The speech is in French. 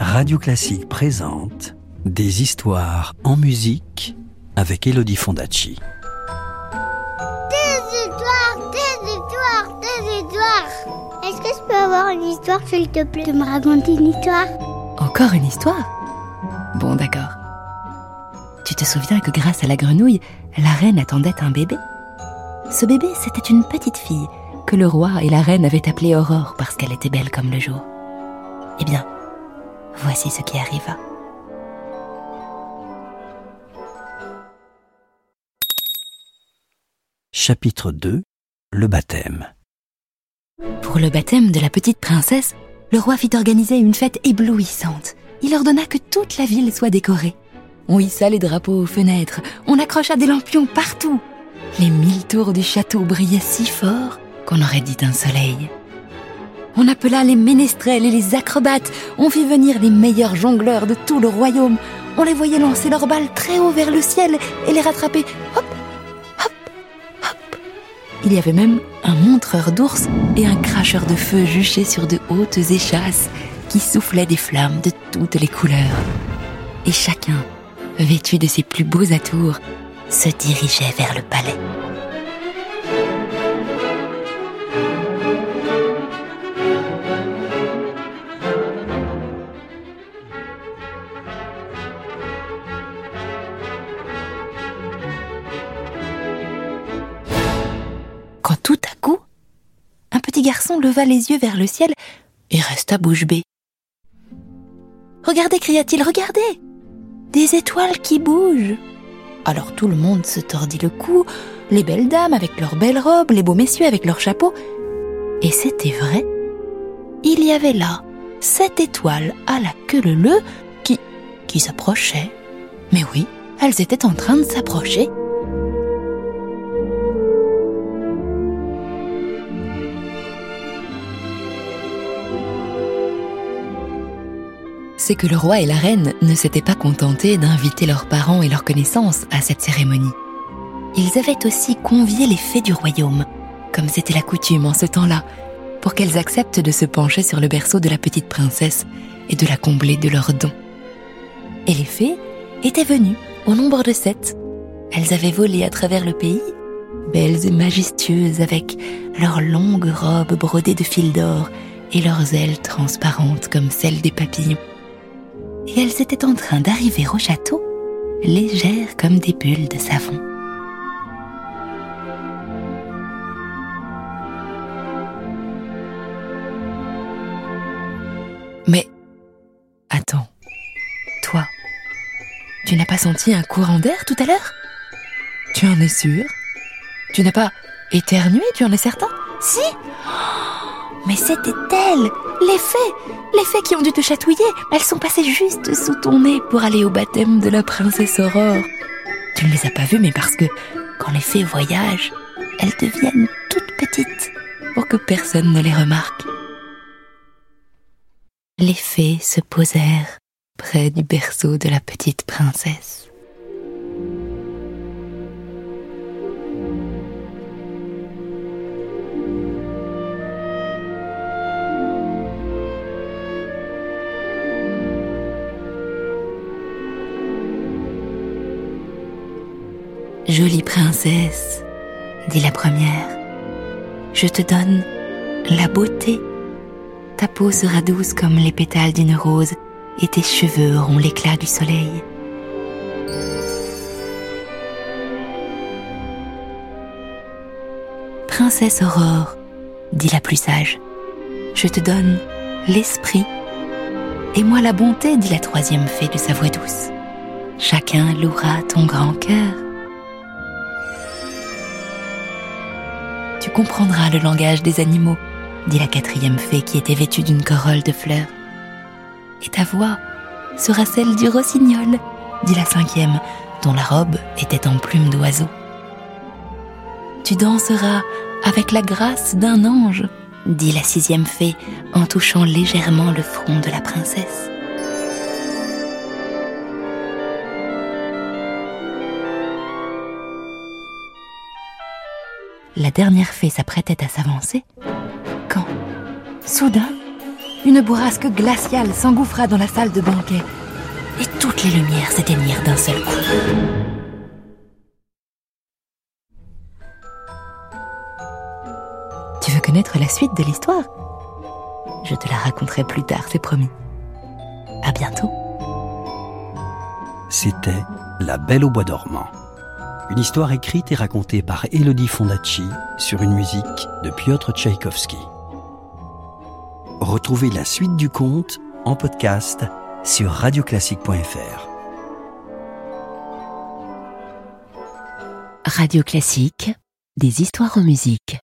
Radio Classique présente Des histoires en musique avec Elodie Fondacci. Des histoires, des histoires, des histoires. Est-ce que je peux avoir une histoire, s'il te plaît, de me raconter une histoire? Encore une histoire? Bon, d'accord. Tu te souviens que grâce à la grenouille, la reine attendait un bébé? Ce bébé, c'était une petite fille que le roi et la reine avaient appelée Aurore parce qu'elle était belle comme le jour. Eh bien, voici ce qui arriva. Chapitre 2 Le baptême. Pour le baptême de la petite princesse, le roi fit organiser une fête éblouissante. Il ordonna que toute la ville soit décorée. On hissa les drapeaux aux fenêtres, on accrocha des lampions partout. Les mille tours du château brillaient si fort qu'on aurait dit un soleil. On appela les ménestrels et les acrobates, on fit venir les meilleurs jongleurs de tout le royaume. On les voyait lancer leurs balles très haut vers le ciel et les rattraper. Hop, hop, hop. Il y avait même un montreur d'ours et un cracheur de feu juché sur de hautes échasses qui soufflaient des flammes de toutes les couleurs. Et chacun, vêtu de ses plus beaux atours, se dirigeait vers le palais. Garçon leva les yeux vers le ciel et resta bouche bée. Regardez, cria-t-il, regardez Des étoiles qui bougent Alors tout le monde se tordit le cou, les belles dames avec leurs belles robes, les beaux messieurs avec leurs chapeaux. Et c'était vrai. Il y avait là sept étoiles à la queue leu qui, qui s'approchaient. Mais oui, elles étaient en train de s'approcher. C'est que le roi et la reine ne s'étaient pas contentés d'inviter leurs parents et leurs connaissances à cette cérémonie. Ils avaient aussi convié les fées du royaume, comme c'était la coutume en ce temps-là, pour qu'elles acceptent de se pencher sur le berceau de la petite princesse et de la combler de leurs dons. Et les fées étaient venues au nombre de sept. Elles avaient volé à travers le pays, belles et majestueuses avec leurs longues robes brodées de fils d'or et leurs ailes transparentes comme celles des papillons elles étaient en train d'arriver au château, légères comme des bulles de savon. Mais attends, toi, tu n'as pas senti un courant d'air tout à l'heure? Tu en es sûr Tu n'as pas éternué, tu en es certain? Si? Mais c'était elle les fées Les fées qui ont dû te chatouiller, elles sont passées juste sous ton nez pour aller au baptême de la princesse Aurore. Tu ne les as pas vues, mais parce que quand les fées voyagent, elles deviennent toutes petites pour que personne ne les remarque. Les fées se posèrent près du berceau de la petite princesse. Jolie princesse, dit la première, je te donne la beauté. Ta peau sera douce comme les pétales d'une rose et tes cheveux auront l'éclat du soleil. Princesse Aurore, dit la plus sage, je te donne l'esprit. Et moi la bonté, dit la troisième fée de sa voix douce. Chacun louera ton grand cœur. Tu comprendras le langage des animaux, dit la quatrième fée qui était vêtue d'une corolle de fleurs. Et ta voix sera celle du rossignol, dit la cinquième, dont la robe était en plume d'oiseau. Tu danseras avec la grâce d'un ange, dit la sixième fée en touchant légèrement le front de la princesse. La dernière fée s'apprêtait à s'avancer, quand, soudain, une bourrasque glaciale s'engouffra dans la salle de banquet et toutes les lumières s'éteignirent d'un seul coup. Tu veux connaître la suite de l'histoire? Je te la raconterai plus tard, c'est promis. À bientôt. C'était La Belle au Bois dormant. Une histoire écrite et racontée par Elodie Fondacci sur une musique de Piotr Tchaïkovski. Retrouvez la suite du conte en podcast sur radioclassique.fr. Radio Classique, des histoires en musique.